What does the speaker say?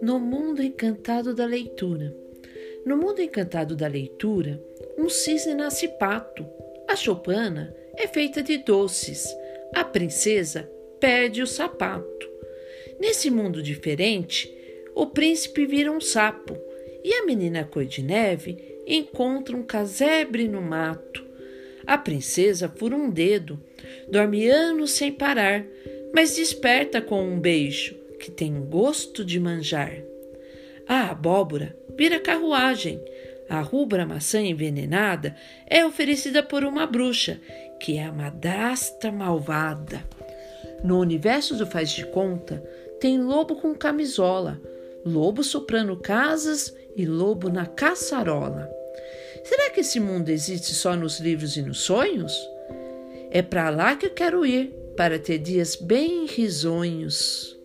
No mundo encantado da leitura. No mundo encantado da leitura, um cisne nasce pato. A choupana é feita de doces. A princesa perde o sapato. Nesse mundo diferente, o príncipe vira um sapo e a menina cor de neve encontra um casebre no mato. A princesa fura um dedo, dorme anos sem parar, mas desperta com um beijo que tem gosto de manjar. A abóbora vira carruagem. A rubra maçã envenenada é oferecida por uma bruxa, que é a madrasta malvada. No universo do faz de conta, tem lobo com camisola, lobo soprando casas e lobo na caçarola. Será que esse mundo existe só nos livros e nos sonhos? É para lá que eu quero ir, para ter dias bem risonhos.